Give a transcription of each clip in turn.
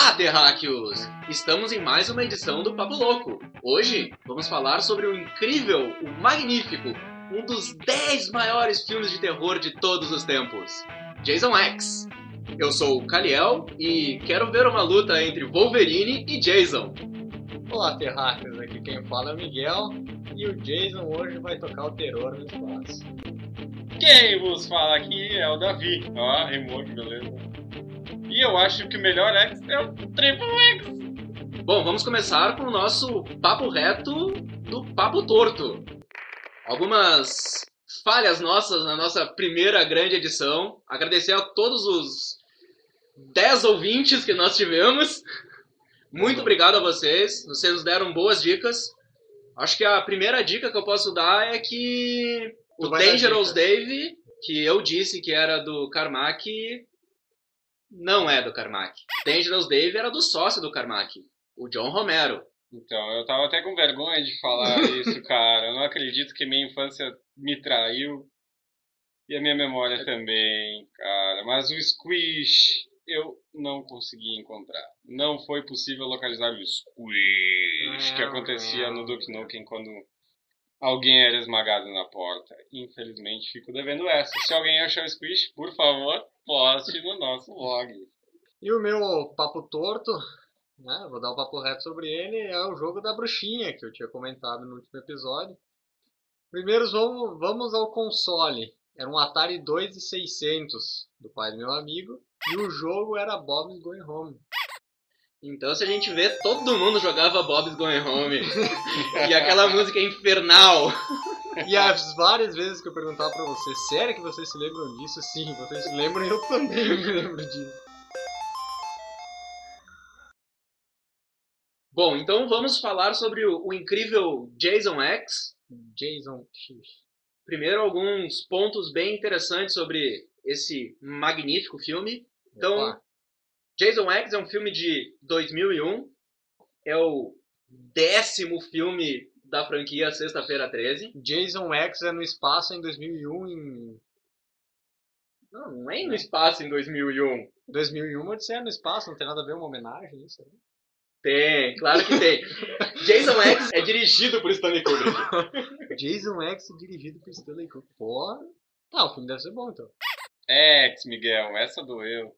Olá, terráqueos! Estamos em mais uma edição do Papo Louco. Hoje vamos falar sobre o incrível, o magnífico, um dos 10 maiores filmes de terror de todos os tempos, Jason X. Eu sou o Kaliel e quero ver uma luta entre Wolverine e Jason. Olá, terráqueos! Aqui quem fala é o Miguel e o Jason hoje vai tocar o terror no espaço. Quem vos fala aqui é o Davi. Ó, rimou que beleza. E eu acho que o melhor X é o Triple X. Bom, vamos começar com o nosso papo reto do Papo Torto. Algumas falhas nossas na nossa primeira grande edição. Agradecer a todos os 10 ouvintes que nós tivemos. Muito obrigado a vocês. Vocês nos deram boas dicas. Acho que a primeira dica que eu posso dar é que o Tu dar Dangerous. Dave, que eu disse que era do Carmack, não é do Carmack. Dangerous Dave era do sócio do Carmack, o John Romero. Então, eu tava até com vergonha de falar isso, cara. Eu não acredito que minha infância me traiu. E a minha memória também, cara. Mas o Squish eu não consegui encontrar. Não foi possível localizar o Squish que acontecia no Duke Nukem quando alguém era esmagado na porta. Infelizmente, fico devendo essa. Se alguém achar o Squish, por favor, poste no nosso blog. E o meu papo torto, né? Vou dar um papo reto sobre ele, é o jogo da bruxinha que eu tinha comentado no último episódio. Primeiro vamos, vamos ao console. Era um Atari 2600 do pai do meu amigo. E o jogo era Bob's Going Home. Então, se a gente vê, todo mundo jogava Bob's Going Home. e aquela música infernal. E as várias vezes que eu perguntava pra você, sério que vocês se lembram disso? Sim, vocês se lembram e eu também me lembro disso. Bom, então vamos falar sobre o, o incrível Jason X. Jason X. Primeiro, alguns pontos bem interessantes sobre esse magnífico filme. Então, Opa. Jason X é um filme de 2001. É o décimo filme da franquia Sexta-feira 13. Jason X é no espaço em 2001 em Não, não é no espaço em 2001. 2001 Odisseia no espaço, não tem nada a ver uma homenagem isso. né? Tem, claro que tem. Jason X é dirigido por Stanley Kubrick. Jason X dirigido por Stanley Kubrick. Pô, tá, o filme deve ser bom então. Ex, Miguel, essa doeu.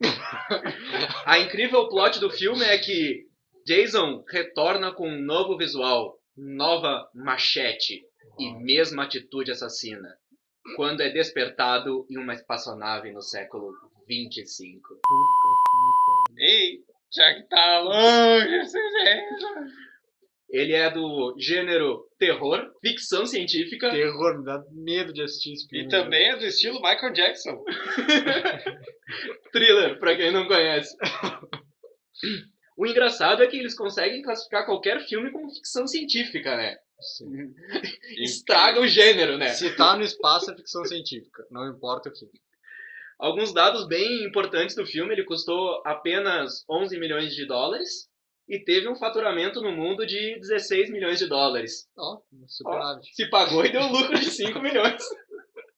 A incrível plot do filme é que Jason retorna com um novo visual, nova machete e mesma atitude assassina, quando é despertado em uma espaçonave no século 25. Ei, já que tá longe jeito. Ele é do gênero terror, ficção científica, Terror, me dá medo de assistir esse filme. E também é do estilo Michael Jackson. thriller, pra quem não conhece. O engraçado é que eles conseguem classificar qualquer filme como ficção científica, né? Sim. Estraga o gênero, né? Se tá no espaço é ficção científica, não importa o que. Alguns dados bem importantes do filme, ele custou apenas 11 milhões de dólares e teve um faturamento no mundo de 16 milhões de dólares. Ó, superávit. Se pagou e deu lucro de 5 milhões.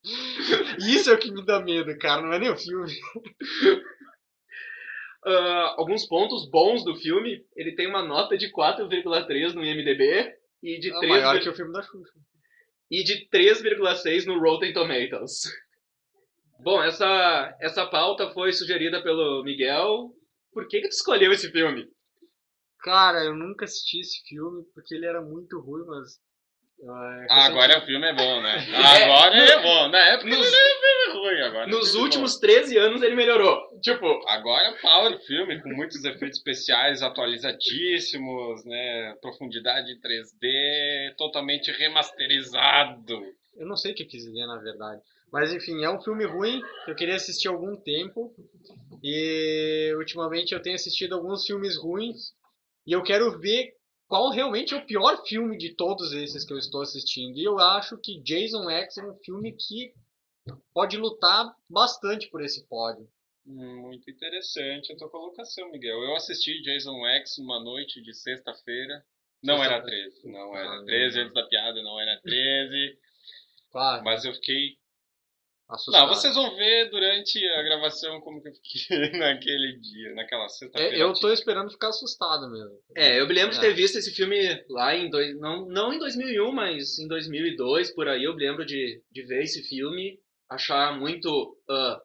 Isso é o que me dá medo, cara, não é nem o filme. Ah, alguns pontos bons do filme, ele tem uma nota de 4,3 no IMDb e de É 3, maior que o filme da Xuxa. e de 3,6 no Rotten Tomatoes. Bom, essa, essa pauta foi sugerida pelo Miguel. Por que, que tu escolheu esse filme? Cara, eu nunca assisti esse filme porque ele era muito ruim, mas. Ah, agora o filme é bom, né? Agora ele é bom. Na época Nos- ele ruim. Agora Nos é últimos 13 anos ele melhorou. Tipo, bom. Agora é power filme, com muitos efeitos especiais atualizadíssimos, né? Profundidade em 3D, totalmente remasterizado. Eu não sei o que eu quis dizer, na verdade. Mas enfim, é um filme ruim que eu queria assistir há algum tempo. E ultimamente eu tenho assistido alguns filmes ruins. E eu quero ver qual realmente é o pior filme de todos esses que eu estou assistindo. E eu acho que Jason X é um filme que pode lutar bastante por esse pódio. Hum, Muito interessante a tua colocação, Miguel. Eu assisti Jason X uma noite de sexta-feira. Não era 13, não era 13, antes da piada não era 13. Claro. Mas eu fiquei assustado. Não, vocês vão ver durante a gravação como que eu fiquei naquele dia, naquela sexta-feira. É, eu tô esperando ficar assustado mesmo. É, eu me lembro de É. ter visto esse filme lá em. Dois, não, não em 2001, mas em 2002, por aí. Eu me lembro de, de ver esse filme, achar muito ah,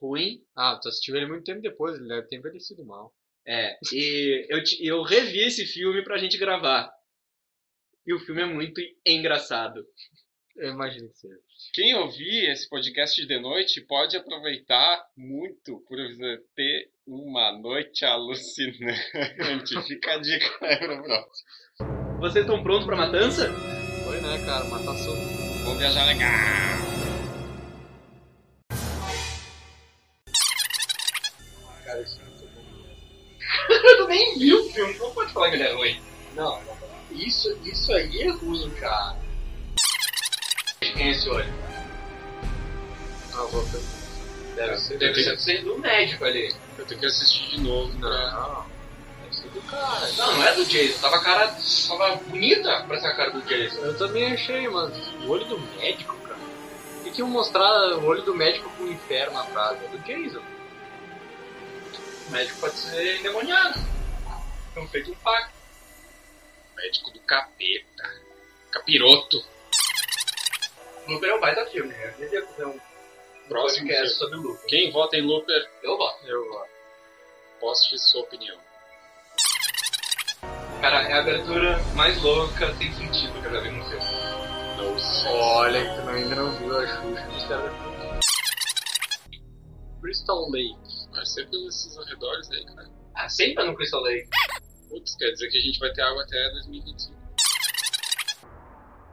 ruim. Ah, tu assistiu ele muito tempo depois, ele deve ter envelhecido mal. É, e eu, eu revi esse filme pra gente gravar. E o filme é muito engraçado. Eu imagino que seja. Quem ouvir esse podcast de noite pode aproveitar muito por ter uma noite alucinante. Fica a dica aí pro próximo. Vocês estão prontos pra matança? Foi, né, cara? Matação. Vamos viajar legal. Cara, isso é muito bom. tu nem viu o filme, não pode falar que ele é ruim. Não, isso, isso aí é ruim, cara. Quem é esse olho? Ah, vou. Deve ser, deve deve ser do médico ali. Eu tenho que assistir de novo pra... Não, deve ser do cara. Não, não é do Jason. Tava cara. Tava bonita pra ser a cara do Jason. Eu também achei, mas o olho do médico, cara. Que, que iam mostrar o olho do médico com o inferno atrás? É do Jason. O médico pode ser endemoniado. Então feito um pacto. Médico do capeta. Capiroto. Looper é um baita filme, né? Eu devia fazer um Próximo podcast filme. sobre Looper. Quem vota em Looper, Eu voto. Eu gosto. poste sua opinião. Cara, é a abertura mais louca, sem sentido que eu já vi no filme. Não sei. Olha, que tu ainda não viu a Xuxa nos caras. Crystal Lake. Vai ser pelos arredores aí, cara. Ah, sempre no Crystal Lake. Putz, quer dizer que a gente vai ter água até 2025.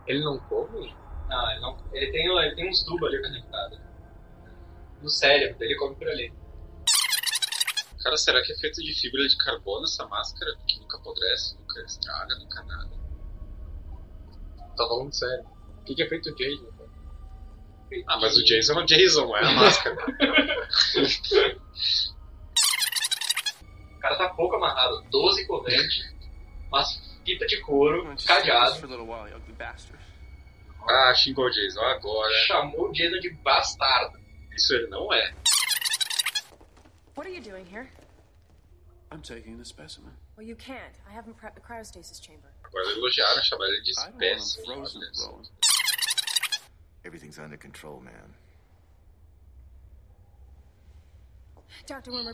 Ele não come? Não, ele não. Ele tem, ele tem uns tubos ali conectados. No cérebro, ele come por ali. Cara, será que é feito de fibra de carbono essa máscara? Que nunca apodrece, nunca estraga, nunca nada. Tá falando sério. O que, que é feito o Jason? cara? Ah, mas o Jason é o Jason, não é a máscara. O cara tá pouco amarrado. 12 correntes, umas fitas de couro, cadeado. Ah, xingou o Jason agora. Chamou o Jason de bastardo. Isso ele não é. What are you doing here? I'm taking the specimen. Well, you can't. I haven't prepped the cryostasis chamber. Agora elogiaram, chamaram ele de espécie. Everything's under control, man.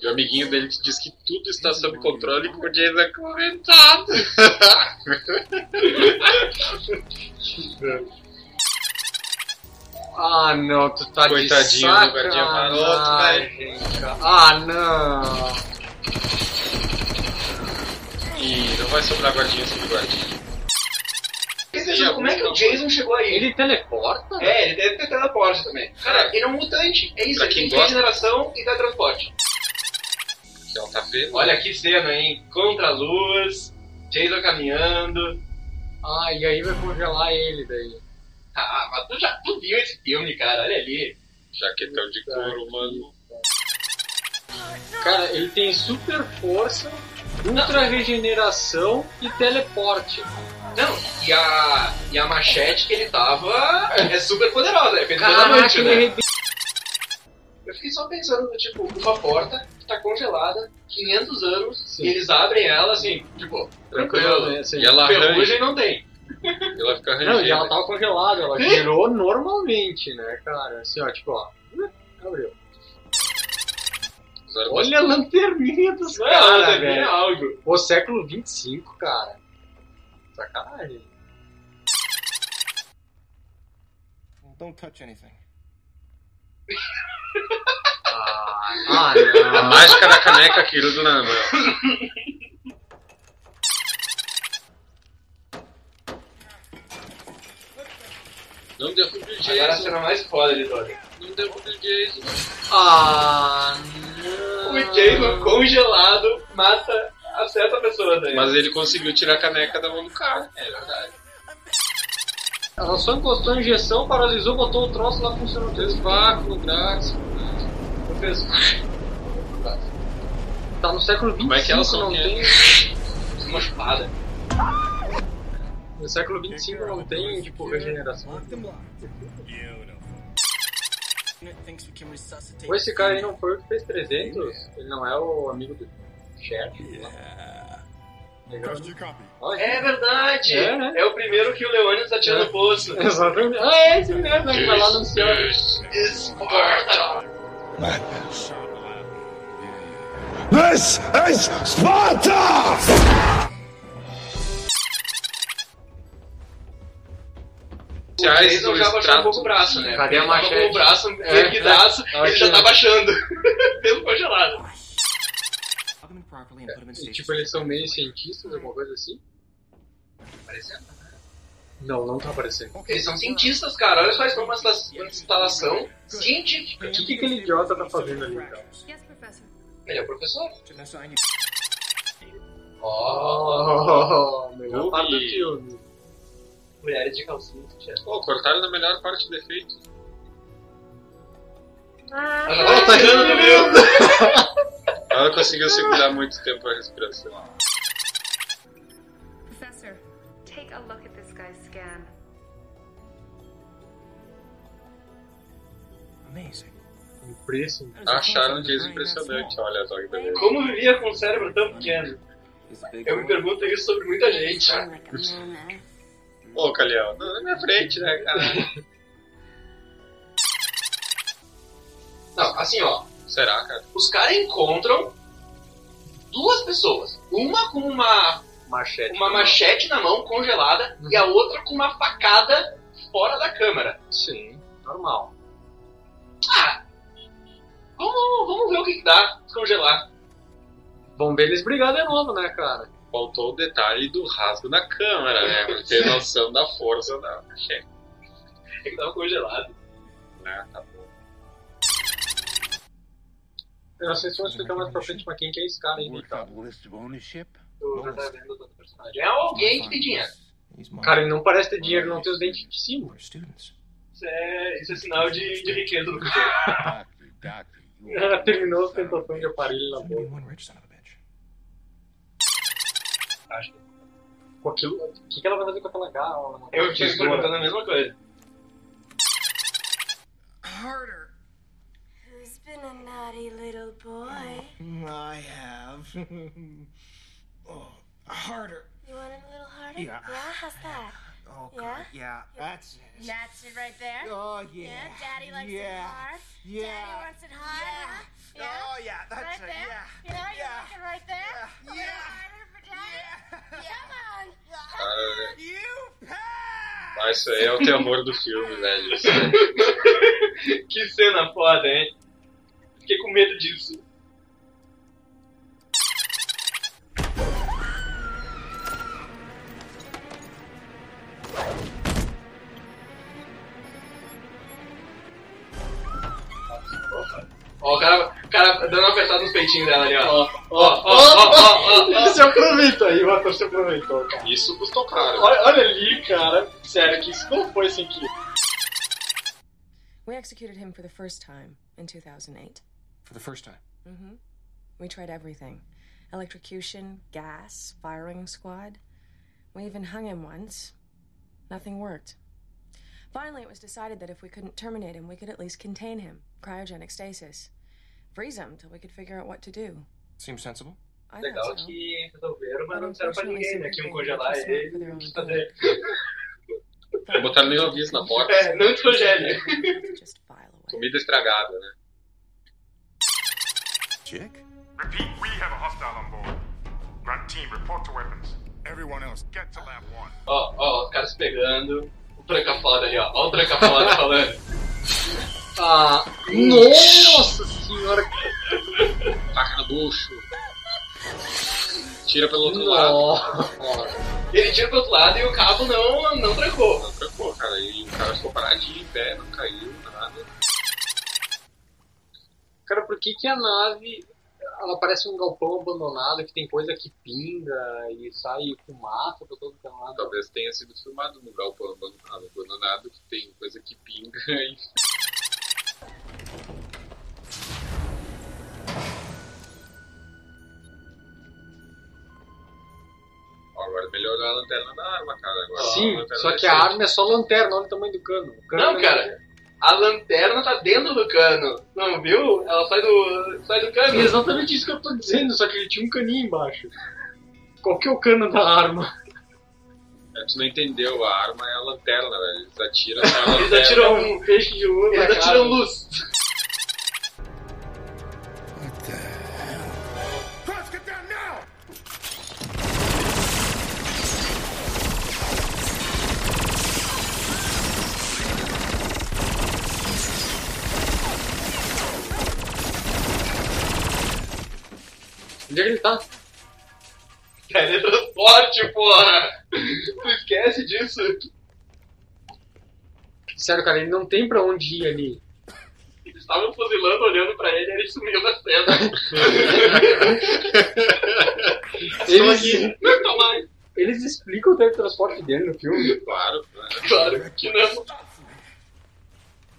E o amiguinho dele que diz que tudo está sob controle com o Jason acorrentado. Ah, não, tu tá Coitadinho de do guardinha maroto, sacanagem, cara. Ah, não. E não vai sobrar guardinha sobre guardinha. Como é que o Jason chegou aí? Ele teleporta? É, ele deve ter teleporte também. Cara, ele é um mutante. É isso, ele tem gosta- regeneração e teletransporte. Que ela tá vendo. Olha que cena, hein? Contra a luz, Jason caminhando. Ah, e aí vai congelar ele daí. Ah, mas tu já tu viu esse filme, cara? Olha ali. Jaquetão de couro, mano. Cara, ele tem super força, ultra regeneração e teleporte. Não, e a, e a machete que ele tava é super poderosa, é Caraca, né? Eu fiquei só pensando, tipo, uma porta que tá congelada 500 anos e eles abrem ela assim, tipo, Tranquilo, tranquilo. né? Assim, E ela. Ferrugem não tem. Ela fica Não, e rangendo. ela tava congelada, ela girou normalmente, né, cara? Assim, ó, tipo, ó. Abriu. Usaram Olha a lanterninha dos é caras, velho. Pô, século 25, cara. Sacanagem. Don't touch anything. Ah, ah A não. mágica da caneca Kirudo na mão. Não derrube o Agora a Jason. cena mais foda de todas. Não derrube o Jason. Ah, não. O Jason congelado mata, a pessoa daí. Mas ele conseguiu tirar a caneca da mão do cara. É verdade. Ela só encostou a injeção, paralisou, botou o troço lá funcionando. Fez vácuo braço. Fez. Tá no século 25, Como é que são não que é? tem. Uma espada. No século 25 não tem, tipo, regeneração. Ou esse cara aí não foi o que fez 300? Ele não é o amigo do. Olha. É verdade! É, né? É o primeiro que o Leônidas atira É. no poço. Exatamente. Ah, é esse mesmo, né? Que vai lá anunciar. Esparta! Madness. This is Sparta! O Jason já baixou um pouco o braço, né? Cadê a Ele machete? Com o braço É, erguidaço, é. ele já tá baixando. Mesmo congelado. E, tipo, eles são meio cientistas, alguma coisa assim? Parecendo? Não, não tá aparecendo. Eles são cientistas, cara. Olha só, eles estão uma instalação científica. O que, que aquele idiota tá fazendo ali, então? Ele é o professor. Ó, Oh, melhor Ruby. parte do filme. Mulheres de calcinha. tia. Pô, cortaram na melhor parte do efeito. Ela tá rindo do meu. Ela conseguiu segurar muito tempo a respiração. Professor, Take a look at this guy's scan. Amazing. Impressionante. Acharam um dia impressionante, olha só que beleza. Como vivia com um cérebro tão pequeno? Eu me pergunto isso sobre muita gente. Ô, Calhão, na minha frente, né, cara? Não, assim, ó. Será, cara? Os caras encontram duas pessoas. Uma com uma, Machete. uma machete na mão, congelada, e a outra com uma facada fora da câmera. Sim, normal. Ah! Vamos, vamos ver o que, que dá descongelar. Bom ver eles brigar de novo, né, cara? Faltou o detalhe do rasgo na câmera, né? Pra ter noção da força da machete, É que tava congelado. né? Tá bom. Eu não sei se vão explicar mais pra frente pra quem que é esse cara aí, então. Tu já tá vendo do personagem. É alguém que tem dinheiro. Cara, ele não parece ter dinheiro, não tem os dentes de cima. Isso é, isso é sinal de, de riqueza do Ela terminou a ostentação de aparelho na boca. Com aquilo, o que, que ela vai fazer com aquela gala? Eu tinha me perguntando a mesma coisa. Harder. Who's been a naughty little boy? I have. oh, harder. You want it a little harder? Yeah. how's that? Oh, Yeah? God, yeah, that's it. That's it right there. Oh, yeah. Yeah, Daddy likes yeah. it hard. Yeah. Daddy wants it hard. huh? Yeah. Oh, yeah, that's right it. there. Yeah. You know, you Yeah. like it right there. Yeah. A little Yeah. harder Cara, You pass! mas isso aí é o terror do filme, velho. Que cena foda, hein? Fiquei com medo disso. Uma apertada nos peitinhos dela ali, ó. Ó, ó, ó, ó, ó, ó. Ele se aproveitou aí, o ator se aproveitou, cara. Isso custou caro. Olha, olha ali, cara. Sério, que isso não foi sem que. We executed him for the first time in 2008. For the first time. Mm-hmm. We tried everything electrocution, gas, firing squad. We even hung him once. Nothing worked. Finally, it was decided that if we couldn't terminate him, we could at least contain him cryogenic stasis. Freeze him till we could figure out what to do. Seems sensible. I Legal so. que resolveram, mas não disseram pra ninguém, né? Que iam congelar ele e fazer. Não botaram nem aviso na porta. É, não descongele. Just file away. Comida estragada, né? Chick? Repeat, we have a hostile on board. Grunt team, report to weapons. Everyone else, get to lab one. Ó, ó, os caras pegando. O tranca foda ali, ó. Ó o tranca foda falando. Ah, nossa senhora. Bucho. Tira pelo outro lado. Ele tira pro outro lado e o cabo não, não trancou. Não trancou, cara. E o cara ficou paradinho em pé, não caiu, nada. Cara, por que que a nave ela parece um galpão abandonado que tem coisa que pinga e sai fumaça pra todo lado? Talvez tenha sido filmado no galpão abandonado, abandonado que tem coisa que pinga e Agora melhorou a lanterna da arma, cara. Agora Sim, só é que a arma é só lanterna, olha o tamanho do cano. Cano Não, cara. A lanterna tá dentro do cano. Não viu? Ela sai do, sai do É cano. exatamente isso que eu tô dizendo, só que ele tinha um caninho embaixo. Qual que é o cano da arma? É, tu não entendeu, a arma é a lanterna, velho. Eles atiram a Eles lanterna. atiram um peixe de luz Eles atiram luz. Onde é que ele tá? Teletransporte, porra! Tu esquece disso. Sério, cara, ele não tem pra onde ir ali. Eles estavam fuzilando, olhando pra ele, ele sumiu da cena. Eles, Não tá mais. eles explicam o teletransporte dele no filme. Claro, claro. Claro que não.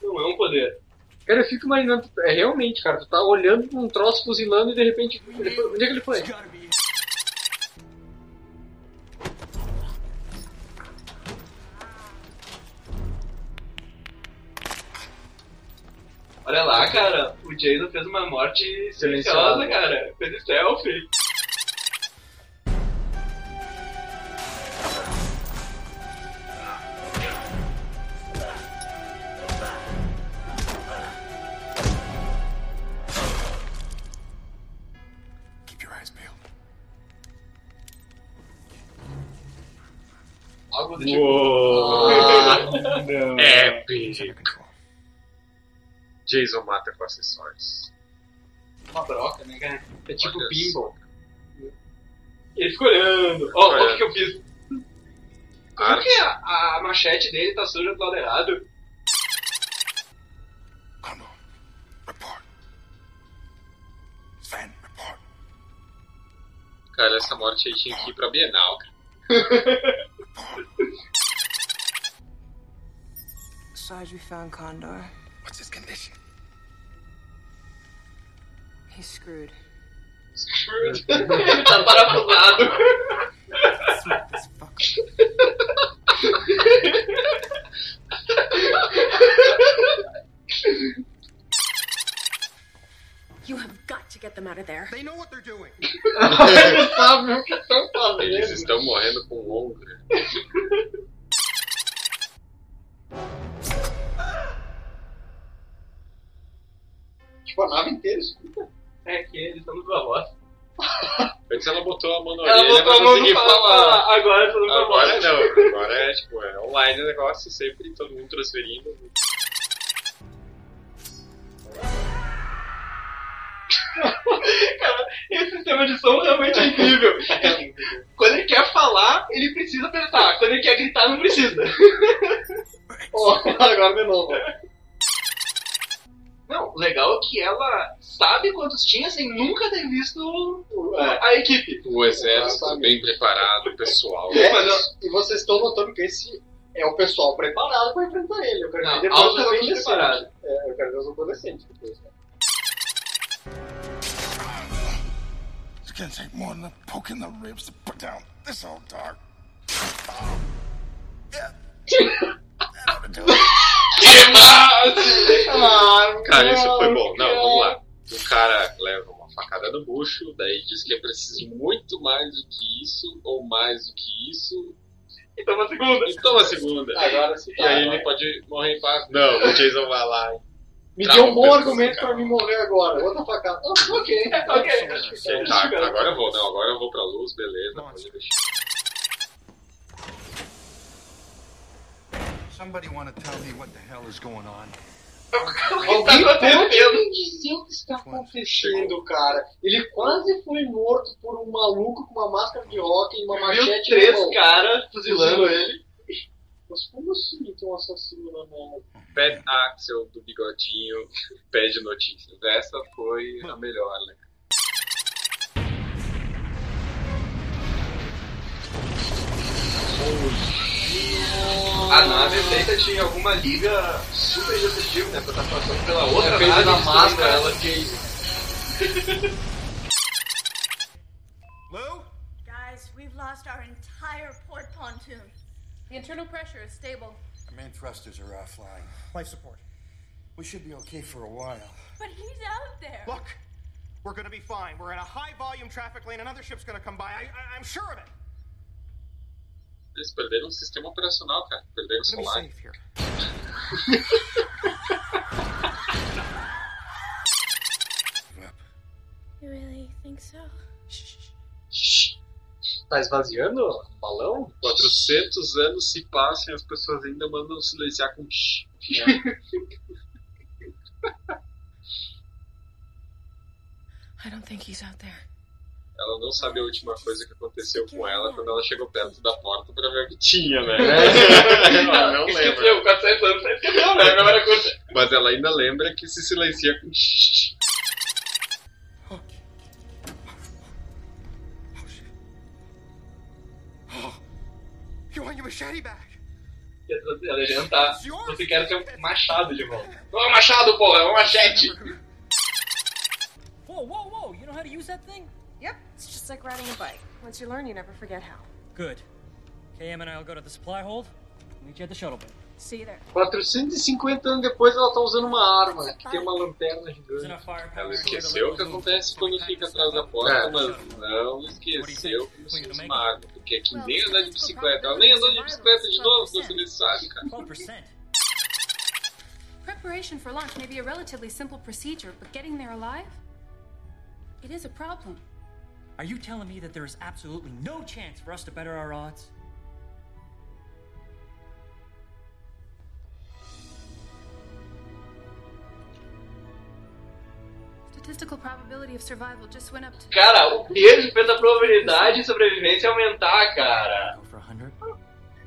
Não é um poder. Cara, eu fico imaginando, é realmente, cara, tu tá olhando pra um troço fuzilando e de repente. ele foi- onde é que ele foi? Olha lá, cara, o Jason fez uma morte Silenciosa. silenciosa, cara. Fez selfie. Jason mata com acessórios. Uma broca, né, cara? É tipo Olha pinball. Ele ficou olhando. Ó, o que que eu fiz. Como Arte. que a, a machete dele tá suja do lado errado? Condor, report. Sven, report. Cara, essa morte aí tinha que ir pra Bienal, cara. Sarge, we found Condor. What's his condition? He's screwed. Ele tá parafusado. Smack this fucker. You have got to get them out of there. They know what they're doing. Ele sabe o que estão fazendo. Eles estão morrendo com longo, né? É que eles estão com a voz. Antes ela botou a mão na Ela orelha botou pra a mão no falar. falar. Agora eles estão com a Agora voz. não, agora é tipo, é online o negócio, sempre todo mundo transferindo. Cara, esse sistema de som realmente é incrível. Quando ele quer falar, ele precisa apertar. Quando ele quer gritar, não precisa. Ó, agora de novo. Não, o legal é que ela sabe quantos tinha sem nunca ter visto a equipe. O exército bem preparado, o pessoal. É, mas eu- E vocês estão notando que esse é o pessoal preparado pra enfrentar ele. Eu quero Não, ver depois os adolescentes. preparado. É, eu quero ver os adolescentes depois. It's gonna take more than a poke in the ribs to put down this old dog. Yeah. It. Que massa! Cara, isso foi bom. Não, vamos lá. O cara leva uma facada no bucho, daí diz que é preciso muito mais do que isso, ou mais do que isso, E toma a segunda. e toma a segunda. Agora sim. E aí ele pode morrer em paz. Não, o Jason vai lá e Me Trava deu um bom argumento pra mim morrer agora. Outra facada. Ah, ok. Ok. Tá, agora eu vou, não, agora eu vou pra luz, beleza, pode deixar. Somebody want to tell me what the hell is going on? Tá acontecendo? me dizer o que está acontecendo, cara. Ele quase foi morto por um maluco com uma máscara de rock e uma Viu machete três caras fuzilando ele. Mas como assim tem um assassino na mão? Pat Axel do bigodinho pede notícias. Essa foi a melhor, né? A nave feita de alguma liga super indestrutível, né? Pra estar passando pela outra É nave da máscara, ela. Lou? Guys, we've lost our entire port pontoon. The internal pressure is stable. Our main thrusters are offline. Life support. We should be okay for a while. But he's out there. Look, we're gonna be fine. We're in a high volume traffic lane. Another ship's gonna come by. I, I, I'm sure of it. Eles perderam o sistema operacional, cara. Perderam o here. You really think so? Tá esvaziando o balão? 400 anos se passam e as pessoas ainda mandam silenciar com shh. I don't think he's out there. Ela não sabe a última coisa que aconteceu com ela quando ela chegou perto da porta pra ver o que tinha, né? ela não lembra. Esqueceu, 400 anos, você esqueceu, né? Memória curta. Mas ela ainda lembra que se silencia com shh. You want your machete back? Você quer ter um machado de volta. Não é um machado, porra, é um machete. Whoa, whoa, whoa! You know how to use that thing? Yep, it's just like riding a bike. Once you learn, you never forget how. Good. KM and I'll go to the supply hold. Meet you at the shuttle bay. See you there. 450 anos depois ela tá usando uma arma que tem uma lanterna gigante. Ela esqueceu o que acontece quando fica atrás da porta, É. mas não esqueceu como se fosse uma arma. Porque é que nem andar de bicicleta. Ela nem andou de bicicleta de novo, se você nem sabe, cara. 12%. Preparation for launch may be a relatively simple procedure, but getting there alive? It is a problem. Are you telling me that there is absolutely no chance for us to better our odds? Statistical probability of survival just went up to. Cara, o beijo fez a probabilidade de sobrevivência aumentar, cara. 100?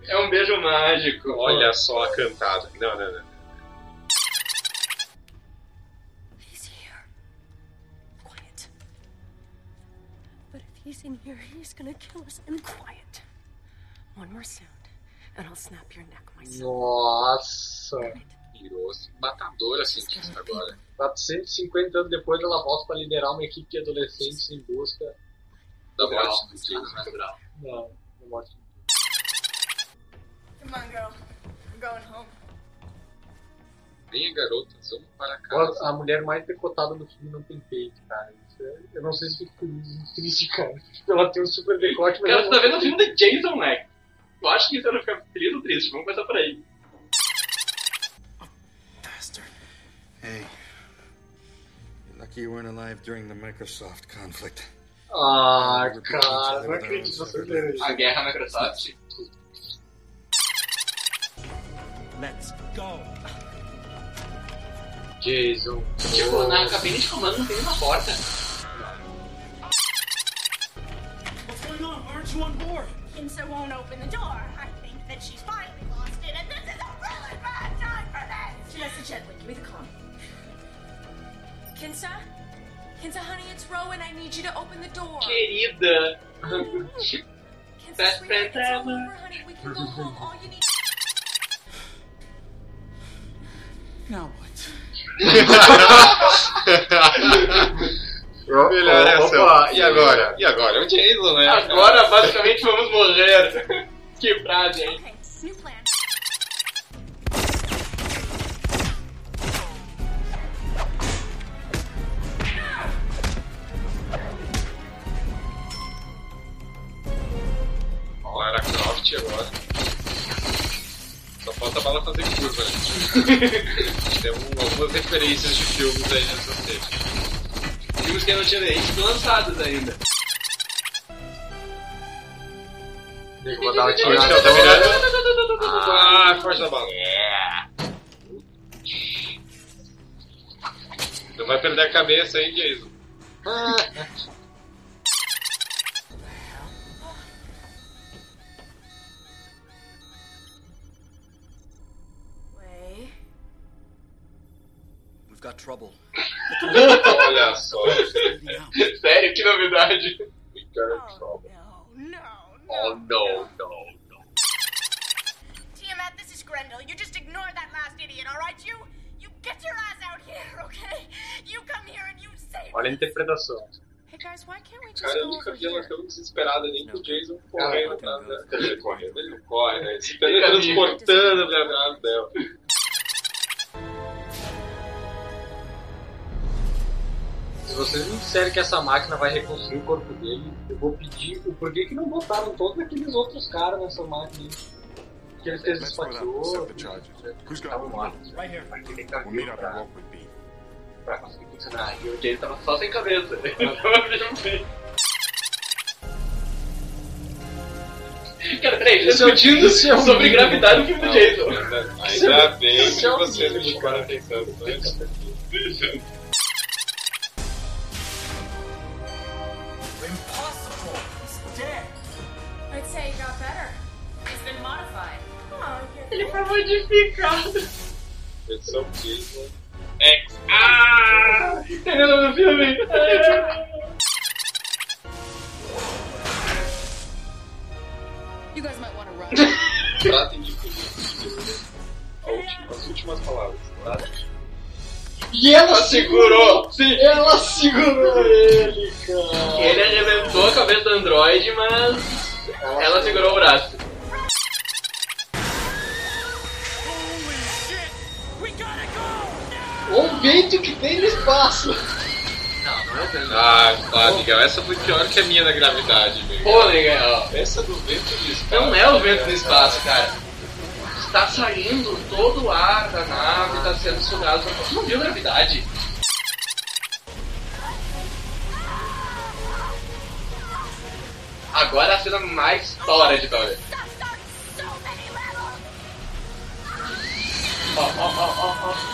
É um beijo mágico. Olha só a cantada. Não, não, não. He's in here, he's gonna kill us and quiet. One more sound, and I'll snap your neck myself. Nossa! Virou matadora cientista agora. 450 anos depois ela volta pra liderar uma equipe de adolescentes em busca Da morte do Jason. natural. Não, da morte. Come on, girl. Going home. Venha, garotas, vamos para casa. A mulher mais decotada do filme não tem peito, cara. Eu não sei se fica triste, cara. Ela tem um super decote, mas Cara, ela você tá vendo o filme do Jason, né? Eu acho que isso era ficar feliz ou triste. Vamos começar por aí. Hey. You're lucky you weren't alive during the Microsoft conflict. Ah, cara, não acredito. A guerra Microsoft. Let's go. Jason. Tipo, na cabine de comando não tem uma porta. You on board? Kinsa won't open the door. I think that she's finally lost it, and this is a really bad time for this. Janessa gently, give me the comm. Kinsa? Kinsa, honey, it's Rowan. I need you to open the door. Querida. Oh, Kinsa, Best sweetheart, friend it's all ever. over, honey. We can go home. All you need. Now what? Melhor reação. Opa, E agora? E agora? É o Jason, né? Agora, basicamente, vamos morrer. que frase, hein? Lara Croft agora. Só falta a bala fazer curva, né? Tem um- algumas referências de filmes aí nessa série. Filmes que eu não tinha nem sido lançados ainda. Eu vou dar tá tirada. virando? Ah, foge da bala. Não vai perder a cabeça, hein, Jason? Way. We've got trouble. Sério, que novidade. No, no, Oh, no, no, no. Tiamat, this is Grendel. You just ignore that last idiot, all right? You, you get your ass out here, okay? You come here and you save. Olha a interpretação. Hey guys, why can't we just Cara, eu go nunca vi ela tão desesperada nem com o Jason correndo. Dizer, correndo, ele não corre, né? Ele se Ele transportando pra trás dela. Vocês me disserem que essa máquina vai reconstruir o corpo dele, eu vou pedir o porquê que não botaram todos aqueles outros caras nessa máquina. Que eles fez Let's split up. esfaqueou. Estavam one? mortos. Right here. Mas ele tá We'll meet vivo up and pra, conseguir funcionar. E o Jay tava só sem cabeça. Bem. Cara, peraí, Esse é o discutindo é sobre gravidade no filme do Jason. ainda, ainda bem que é o vocês não Ele foi modificado. Versão Jason X. Ah! Entendeu o nome do filme? You guys might want to run. Tratem de última- As últimas palavras. Tratem de E ela segurou. Sim, ela segurou ele, cara. Ele arrebentou a cabeça do androide, mas ela segurou o braço. Vento que tem no espaço. Não, não é o vento. Ah, tá, Miguel. Essa foi pior que a minha da gravidade, Miguel. Pô, legal. Essa do vento do espaço. Não é o vento do espaço, cara. Está saindo todo o ar da nave, está sendo sugado. Você não viu gravidade? Agora a cena mais tora de toda. Ó, ó, ó, ó, ó.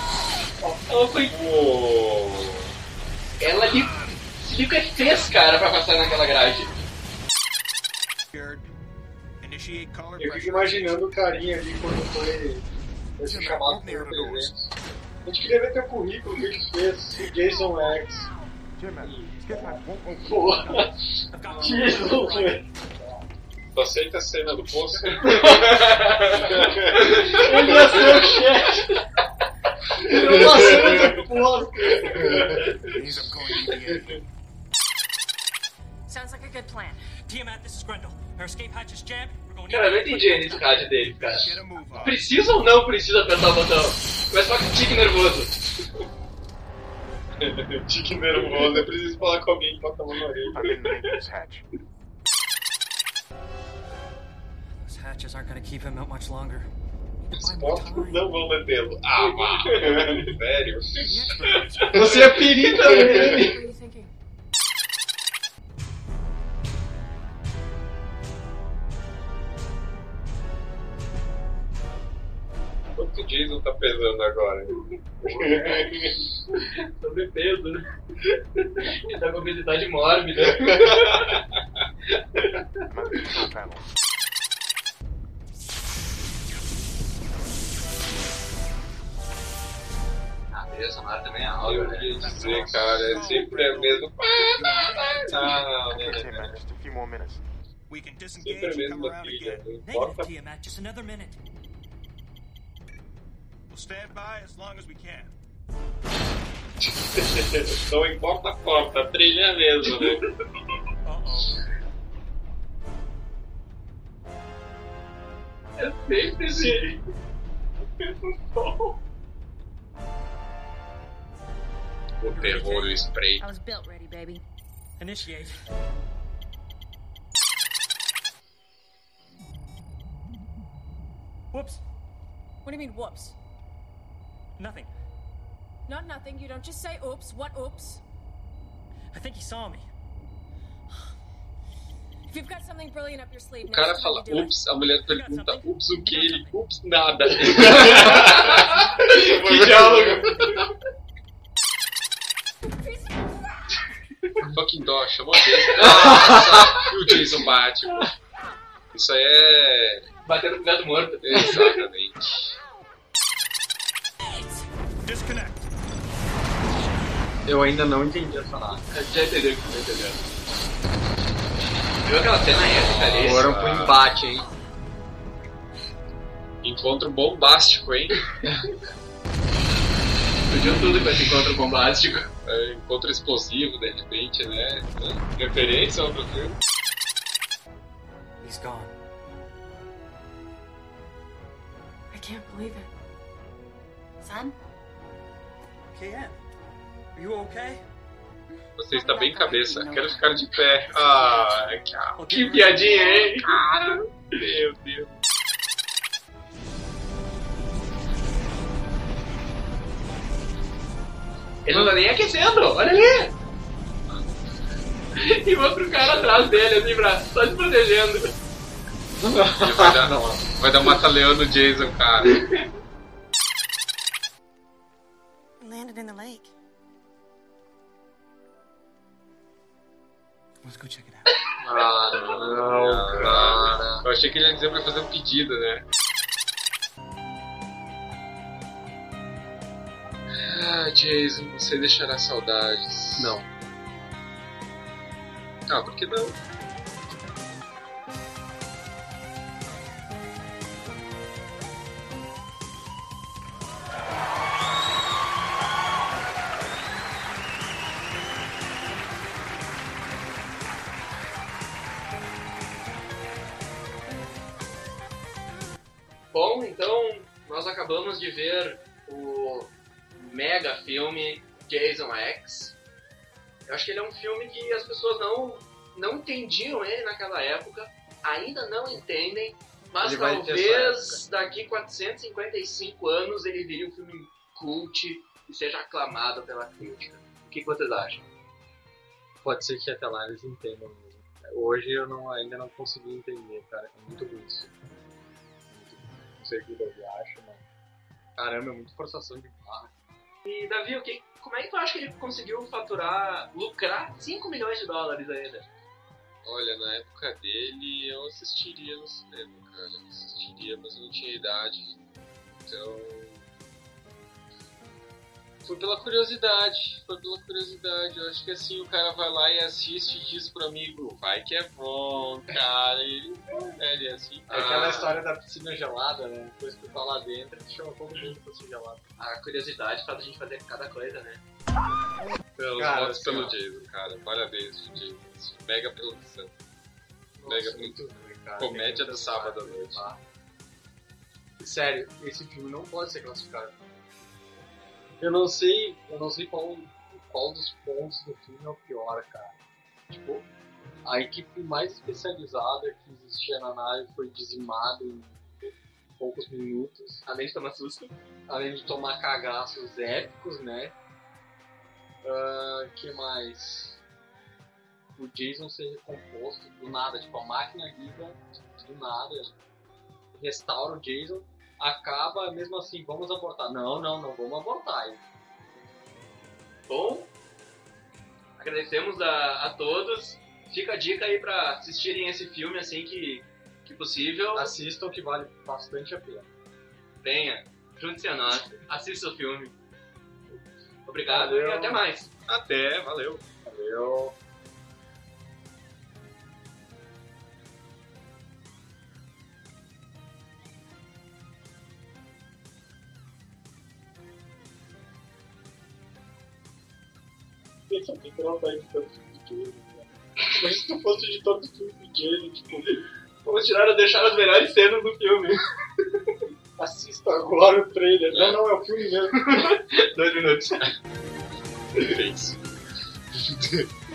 Ela foi. Uou. Ela ali. Se liga o que fez, cara, pra passar naquela grade. Eu fico imaginando o carinha ali quando foi esse chamado por presentes. A gente queria ver teu currículo, o que que fez, o Jason X. Porra, X. Tu aceita a cena do poço? Ele ia ser o chefe. Eu passei I'm going to EVA. Sounds like a good plan. Tiamat, this is Grendel. Our escape hatch is jammed. We're going Cara, eu não entendi nesse rádio dele, cara. A. Precisa ou não precisa apertar o botão? Começa com tique nervoso. Tique nervoso. Eu preciso falar com alguém que toca a mão na orelha. Those hatches aren't going to keep him out much longer. Os postos não vão mantê-lo. Ah, vá. Sério? Você é perita thinking? Quanto o Jason tá pesando agora? Sobrepeso, né? Ele tá com obesidade mórbida. Ah, sonora também é Eu algo, né? ia dizer, cara, é sempre a mesma. Ah, não, não, não, man, não. just a few more minutes. We can Sempre a disengage and come mesma around trilha. again. Não Negative, importa Tiamat. Just another minute. We'll stand by as long as we can. Não importa a porta, a trilha é a mesma, né? É sempre assim. O terror do spray. I was built ready, baby. Initiate. Whoops. What do you mean, whoops? Nothing. Not nothing. You don't just say oops. What oops? I think he saw me. If you've got something brilliant up your sleeve, O cara fala ups, a mulher pergunta ups o que? Ele ups nada. Que diálogo. Fucking dó, chamou. Ah, e o Jason bate, pô. Isso aí é. Batendo com o gato morto. Exatamente. Disconnect. Eu ainda não entendi essa nada. Já entendeu que você entendeu. Viu aquela cena épica ali? Foram pro embate, hein? Encontro bombástico, hein? Fugiu tudo com esse encontro bombástico. É, encontro explosivo, de repente, né? Referência ao outro filme. He's gone. I can't believe it. Son? KN, are you okay? Você está bem cabeça. Quero ficar de pé. Ah, que, que piadinha, hein? Cara, meu Deus. Ele não tá nem aquecendo, olha ali! E outro cara atrás dele, assim, pra, só se protegendo. Vai dar, vai dar mata-leão no Jason, cara. Landed in the lake. Let's go check it out. Ah, não, cara. Eu achei que ele ia dizer pra fazer um pedido, né? Ah, Jason, você deixará saudades. Não. Ah, por que não? Bom, então nós acabamos de ver o mega filme Jason X. Eu acho que ele é um filme que as pessoas não, não entendiam ele naquela época, ainda não entendem, mas Ele talvez daqui 455 anos ele viria um filme cult e seja aclamado pela crítica. O que vocês acham? Pode ser que até lá eles entendam mesmo. Hoje eu não, ainda não consegui entender, cara. É muito ruim isso. Não sei o que o Davi acha, mas. Caramba, é muito forçação de barra. E Davi, o que, como é que tu acha que ele conseguiu faturar, lucrar 5 milhões de dólares ainda? Olha, na época dele eu assistiria no cinema, cara. Eu assistiria, mas eu não tinha idade. Então. Foi pela curiosidade, foi pela curiosidade. Eu acho que assim o cara vai lá e assiste e diz pro amigo, vai que é bom, cara. E ele, é, ele é assim. É aquela ah, história da piscina gelada, né? Depois que tu tá lá dentro, ele chama todo mundo pra ser gelado. A curiosidade faz a gente fazer cada coisa, né? Pelos Cara, votos assim, pelo. Jason, cara. Parabéns, Jason. Mega produção. Mega Nossa, muito ruim, cara. Comédia do sábado à noite. Sério, esse filme não pode ser classificado. Eu não sei, eu não sei qual, qual dos pontos do filme é o pior, cara. Tipo, a equipe mais especializada que existia na nave foi dizimada em poucos minutos. Além de tomar susto. Além de tomar cagaços épicos, né? Ah, que mais? O Jason ser recomposto do nada, tipo, a máquina liga do nada, restaura o Jason, acaba mesmo assim, vamos abortar. Não, não, não vamos abortar. Bom, agradecemos a, a todos. Fica a dica aí pra assistirem esse filme assim que, que possível. Assistam que vale bastante a pena. Venha, junte-se a nós, assista o filme. Obrigado Valeu. e até mais. Até, valeu. Valeu. Pensa, por que ela tá editando o filme de né? Mas se tu fosse editor do filme de Jason, tipo, Vamos tirar deixar as melhores cenas do filme. assista agora o trailer. Não, não, é o filme mesmo. Dois minutos. Fez.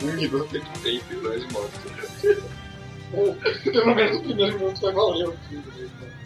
um minuto de tempo e dois mortos. Pelo menos o primeiro minuto vai valer o filme. né?